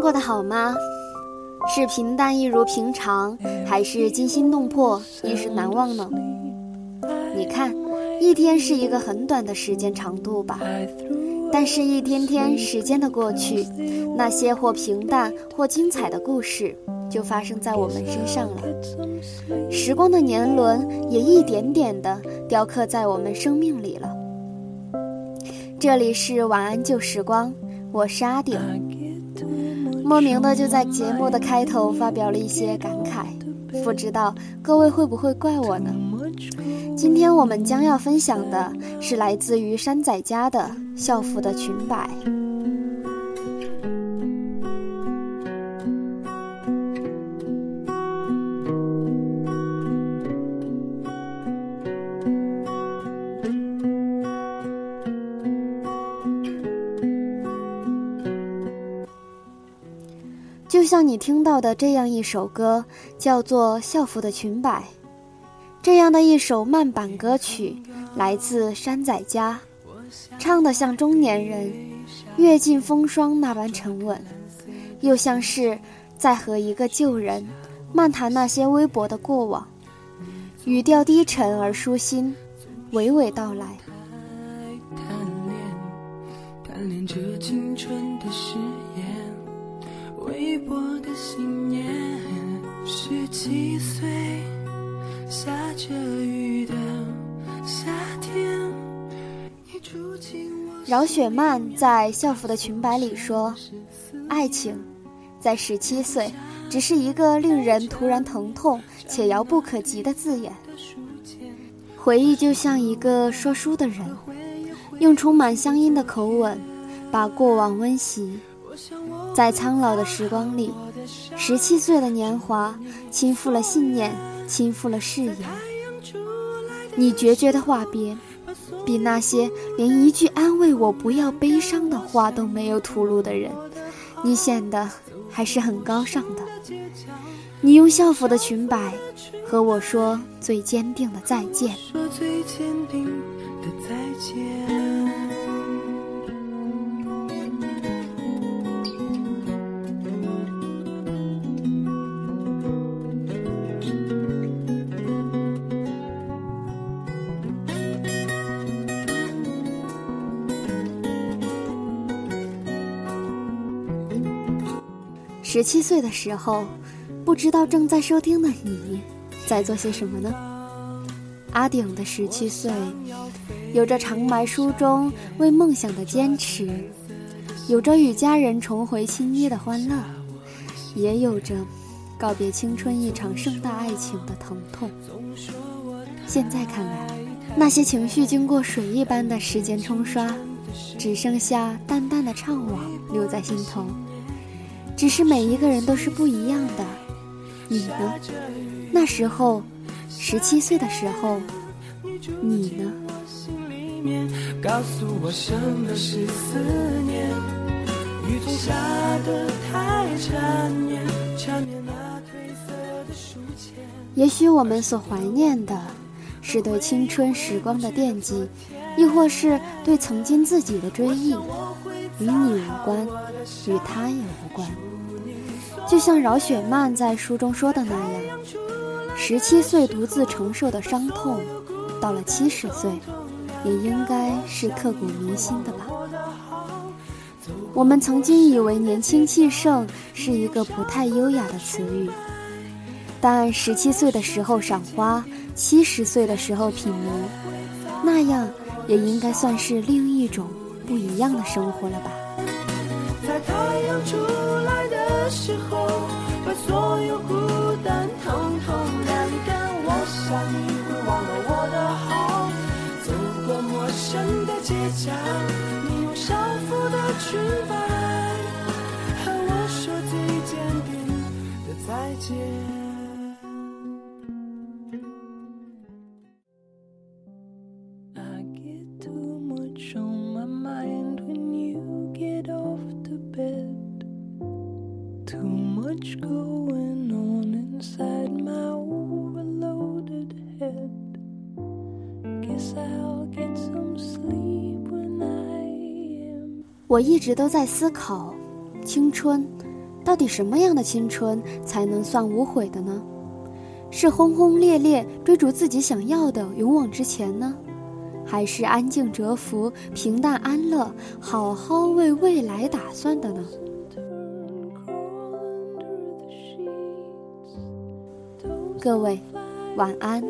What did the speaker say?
过得好吗？是平淡一如平常，还是惊心动魄、一时难忘呢？你看，一天是一个很短的时间长度吧，但是，一天天时间的过去，那些或平淡或精彩的故事就发生在我们身上了。时光的年轮也一点点的雕刻在我们生命里了。这里是晚安旧时光，我是阿顶。莫名的就在节目的开头发表了一些感慨，不知道各位会不会怪我呢？今天我们将要分享的是来自于山仔家的校服的裙摆。就像你听到的这样一首歌，叫做《校服的裙摆》，这样的一首慢板歌曲，来自山仔家，唱得像中年人阅尽风霜那般沉稳，又像是在和一个旧人漫谈那些微薄的过往，语调低沉而舒心，娓娓道来。贪恋着青春的誓夏天饶雪漫在《校服的裙摆》里说：“爱情，在十七岁，只是一个令人突然疼痛且遥不可及的字眼。回忆就像一个说书的人，用充满乡音的口吻，把过往温习。”在苍老的时光里，十七岁的年华倾覆了信念，倾覆了誓言。你决绝的话别，比那些连一句安慰我不要悲伤的话都没有吐露的人，你显得还是很高尚的。你用校服的裙摆和我说最坚定的再见。十七岁的时候，不知道正在收听的你，在做些什么呢？阿顶的十七岁，有着长埋书中为梦想的坚持，有着与家人重回亲昵的欢乐，也有着告别青春一场盛大爱情的疼痛。现在看来，那些情绪经过水一般的时间冲刷，只剩下淡淡的怅惘留在心头。只是每一个人都是不一样的，你呢？那时候，十七岁的时候，你呢？也许我们所怀念的，是对青春时光的惦记，亦或是对曾经自己的追忆。与你无关，与他也无关。就像饶雪漫在书中说的那样，十七岁独自承受的伤痛，到了七十岁，也应该是刻骨铭心的吧。我们曾经以为年轻气盛是一个不太优雅的词语，但十七岁的时候赏花，七十岁的时候品茗，那样也应该算是另一种。不一样的生活了吧？在太阳出来的时候，把所有孤单统统晾干。我想你会忘了我的好，走过陌生的街角，你用校服的裙摆和我说最坚定的再见。Mind when you get off the bed. Too much going on inside my overloaded head. Guess i'll get some sleep when i am. 我一直都在思考青春到底什么样的青春才能算无悔的呢？是轰轰烈烈追逐自己想要的勇往直前呢？还是安静蛰伏、平淡安乐、好好为未来打算的呢？各位，晚安。